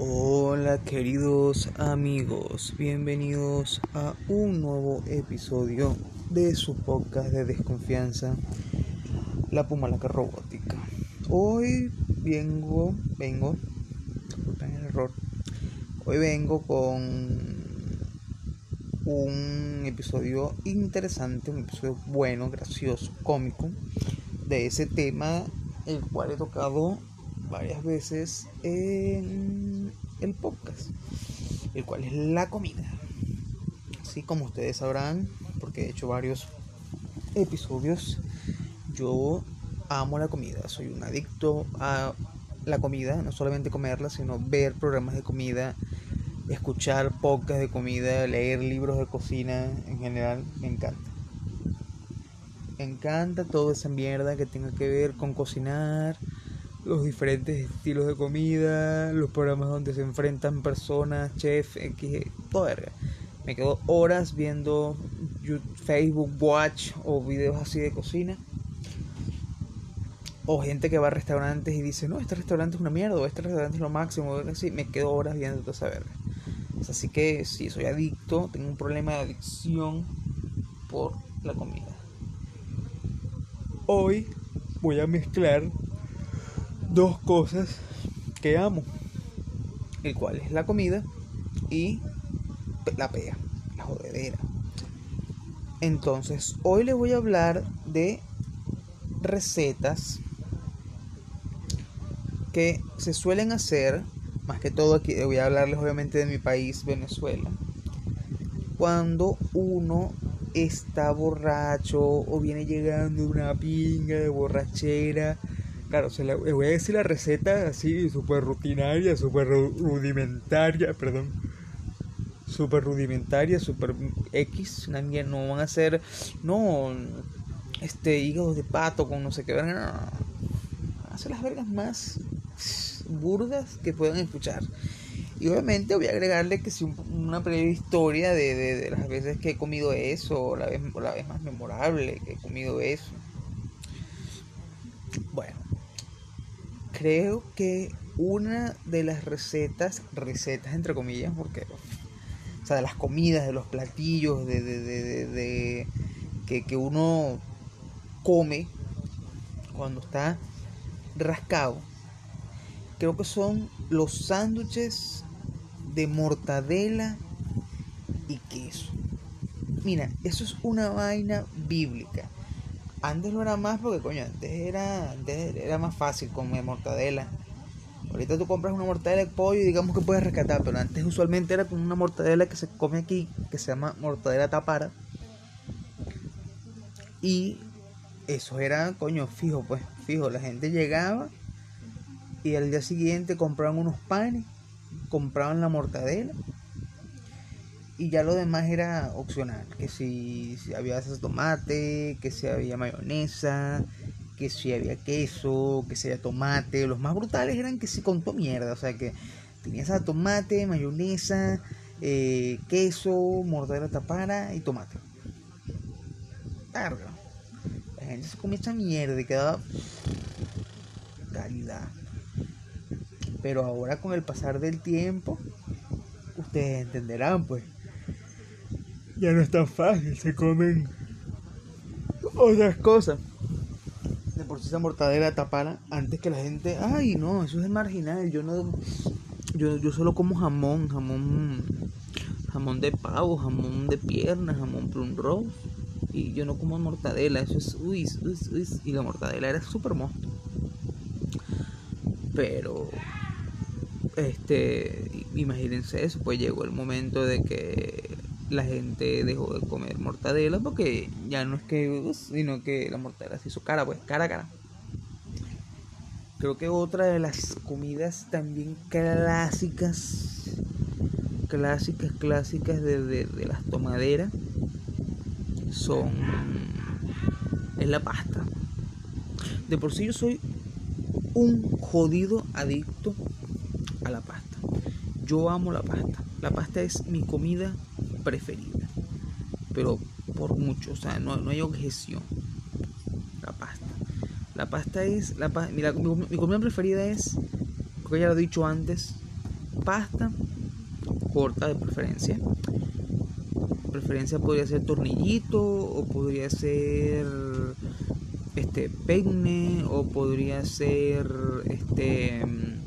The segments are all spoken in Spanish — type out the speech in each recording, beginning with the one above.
Hola queridos amigos, bienvenidos a un nuevo episodio de su podcast de desconfianza, La Pumalaca Robótica. Hoy vengo, vengo, disculpen el error, hoy vengo con un episodio interesante, un episodio bueno, gracioso, cómico, de ese tema el cual he tocado varias veces en el podcast, el cual es la comida. Así como ustedes sabrán, porque he hecho varios episodios, yo amo la comida, soy un adicto a la comida, no solamente comerla, sino ver programas de comida, escuchar podcasts de comida, leer libros de cocina en general, me encanta. Me encanta toda esa mierda que tenga que ver con cocinar, los diferentes estilos de comida, los programas donde se enfrentan personas, chef, X, todo verga. Me quedo horas viendo Facebook Watch o videos así de cocina. O gente que va a restaurantes y dice, no, este restaurante es una mierda, o este restaurante es lo máximo, así. Me quedo horas viendo toda esa verga. Así que sí, soy adicto, tengo un problema de adicción por la comida. Hoy voy a mezclar dos cosas que amo, el cual es la comida y la pea, la jodedera. Entonces, hoy les voy a hablar de recetas que se suelen hacer, más que todo aquí voy a hablarles obviamente de mi país, Venezuela, cuando uno está borracho o viene llegando una pinga de borrachera Claro, se le voy a decir la receta así, súper rutinaria, súper rudimentaria, perdón. Súper rudimentaria, súper X. Nadie no van a hacer, no, este, hígado de pato con no sé qué. No, no, Hacer las vergas más burdas que puedan escuchar. Y obviamente voy a agregarle que si una breve historia de, de, las veces que he comido eso, la vez, la vez más memorable que he comido eso. Bueno, creo que una de las recetas, recetas entre comillas, porque, o sea, de las comidas, de los platillos, de, de, de, de que, que uno come cuando está rascado, creo que son los sándwiches de mortadela y queso. Mira, eso es una vaina bíblica. Antes no era más porque, coño, antes era, era más fácil comer mortadela. Ahorita tú compras una mortadela de pollo y digamos que puedes rescatar, pero antes usualmente era con una mortadela que se come aquí, que se llama mortadela tapara. Y eso era, coño, fijo, pues, fijo. La gente llegaba y al día siguiente compraban unos panes, compraban la mortadela y ya lo demás era opcional, que si, había salsa tomate, que si había mayonesa, que si había queso, que si había tomate, los más brutales eran que si contó mierda, o sea que tenía esa tomate, mayonesa, eh, queso, mortadela tapara y tomate. Carga. La gente se comía esa mierda y quedaba calidad. Pero ahora con el pasar del tiempo, ustedes entenderán pues ya no es tan fácil, se comen otras cosas. De por sí esa mortadela tapara antes que la gente, ay no, eso es marginal, yo no yo, yo solo como jamón, jamón jamón de pavo, jamón de pierna, jamón plum y yo no como mortadela, eso es uy, uy, uy y la mortadela era súper monstruo. Pero este imagínense eso, pues llegó el momento de que la gente dejó de comer mortadela porque ya no es que, sino que la mortadela se hizo cara, pues, cara cara. Creo que otra de las comidas también clásicas, clásicas, clásicas de, de, las tomaderas son, es la pasta. De por sí yo soy un jodido adicto a la pasta. Yo amo la pasta. La pasta es mi comida preferida. Pero por mucho, o sea, no, no hay objeción. La pasta. La pasta es. La mi, comida preferida es, como ya lo he dicho antes, pasta corta de preferencia. Preferencia podría ser tornillito o podría ser este peine o podría ser este mm,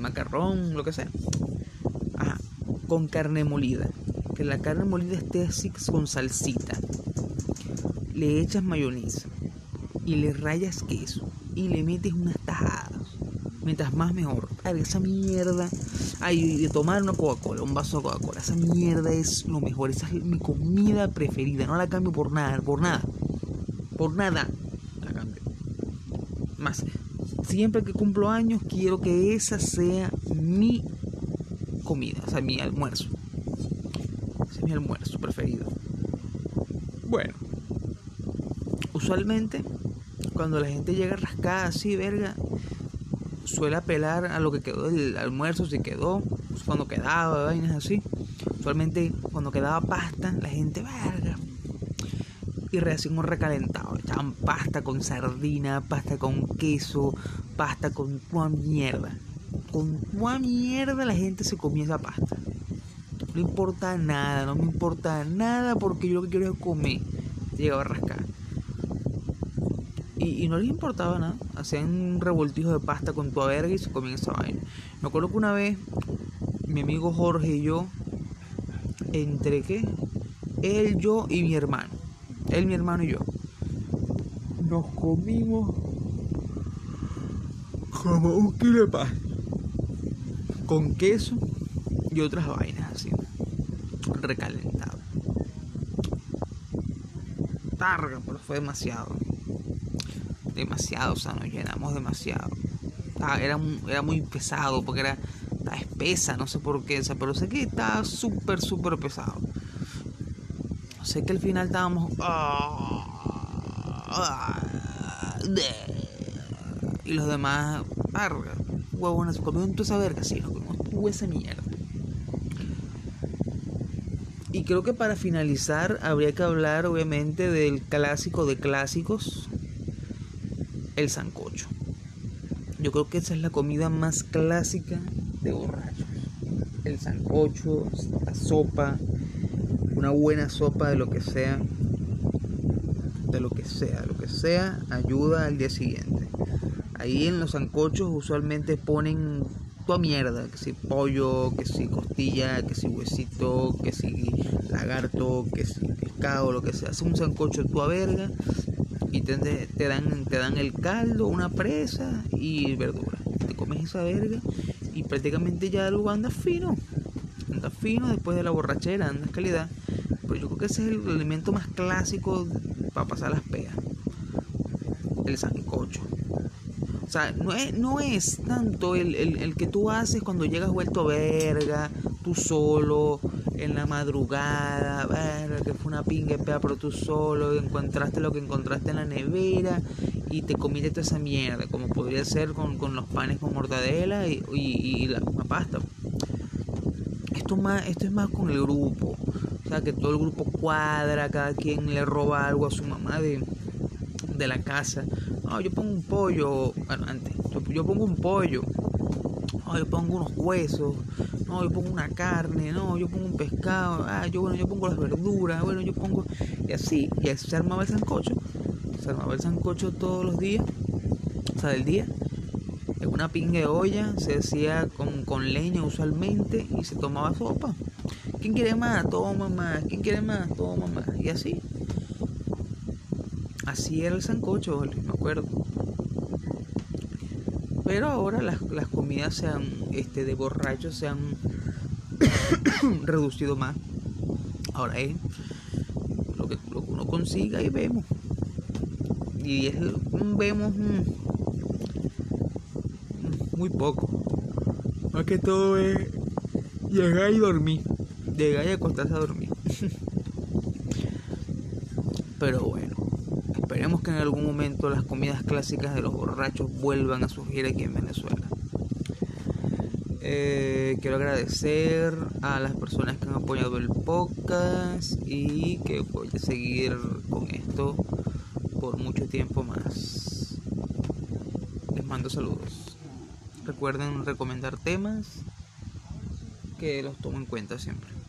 macarrón, lo que sea. Con carne molida. Que la carne molida esté así con salsita. Le echas mayonesa y le rayas queso y le metes unas tajadas. Mientras más mejor. esa mierda. Ay, de tomar una Coca-Cola, un vaso de Coca-Cola. Esa mierda es lo mejor. Esa es mi comida preferida. No la cambio por nada, por nada. Por nada. La cambio. Más. Siempre que cumplo años, quiero que esa sea mi comida. O sea, mi almuerzo. Ese es mi almuerzo preferido. Bueno. Usualmente, cuando la gente llega rascada así, verga, suele apelar a lo que quedó del almuerzo, si quedó, pues, cuando quedaba, vainas así. Usualmente cuando quedaba pasta, la gente, verga. Y recién un recalentado. Echaban pasta con sardina, pasta con queso, pasta con toda mierda. Con toda mierda la gente se comía esa pasta. No importa nada, no me importa nada porque yo lo que quiero es comer. Llegaba a rascar. Y, no les importaba nada. Hacían un revoltijo de pasta con tu verga y se comían esa vaina. Me acuerdo que una vez mi amigo Jorge y yo, entre qué? Él, yo y mi hermano. Él, mi hermano y yo. Nos comimos como un kilo de pasta. Con queso y otras vainas así. Recalentado. Targa, pero fue demasiado demasiado, o sea, nos llenamos demasiado. Era, era muy pesado porque era estaba espesa, no sé por qué, pero sé que estaba súper, súper pesado. Sé que al final estábamos... Ah, ah, y los demás, huevones, comieron toda esa verga, sí, nos comimos esa mierda. Y creo que para finalizar habría que hablar obviamente del clásico de clásicos, el sancocho. Yo creo que esa es la comida más clásica de borrachos. El sancocho, la sopa, una buena sopa de lo que sea, de lo que sea, lo que sea, ayuda al día siguiente. Ahí en los sancochos usualmente ponen toda mierda, que si pollo, que si costilla, que si huesito, que si lagarto, que si pescado, lo que sea. Hace un sancocho tu verga y te, dan, te dan el caldo, una presa y verdura. Te comes esa verga y prácticamente ya luego andas fino. Andas fino después de la borrachera, andas calidad. Pero yo creo que ese es el alimento más clásico para pasar las peas. El sancocho. O sea, no es, no es tanto el, que tú haces cuando llegas vuelto verga, tú solo, en la madrugada, que fue una pinga pero tú solo, encontraste lo que encontraste en la nevera y te comiste toda esa mierda, como podría ser con, los panes con mortadela y, la, pasta. Esto, más, esto es más con el grupo, o sea, que todo el grupo cuadra, cada quien le roba algo a su mamá de la casa. No, yo pongo un pollo, bueno, antes, yo pongo un pollo, no, yo pongo unos huesos, no, yo pongo una carne, no, yo pongo un pescado, ah, yo bueno, yo pongo las verduras, bueno, yo pongo, y así, y así se armaba el sancocho, se armaba el sancocho todos los días, o sea, del día, en una pinga de olla, se hacía con, con leña usualmente, y se tomaba sopa. ¿Quién quiere más? Toma más. ¿Quién quiere más? Toma más. Y así. Así era el sancocho, me acuerdo. Pero ahora las, las comidas se han, este, de borrachos se han reducido más. Ahora es lo que, uno consiga y vemos. Y vemos mm, muy poco. Más que todo es llegar y dormir. Llegar y acostarse a dormir. Pero bueno. Esperemos que en algún momento las comidas clásicas de los borrachos vuelvan a surgir aquí en Venezuela. Eh, quiero agradecer a las personas que han apoyado el podcast y que voy a seguir con esto por mucho tiempo más. Les mando saludos. Recuerden recomendar temas que los tomo en cuenta siempre.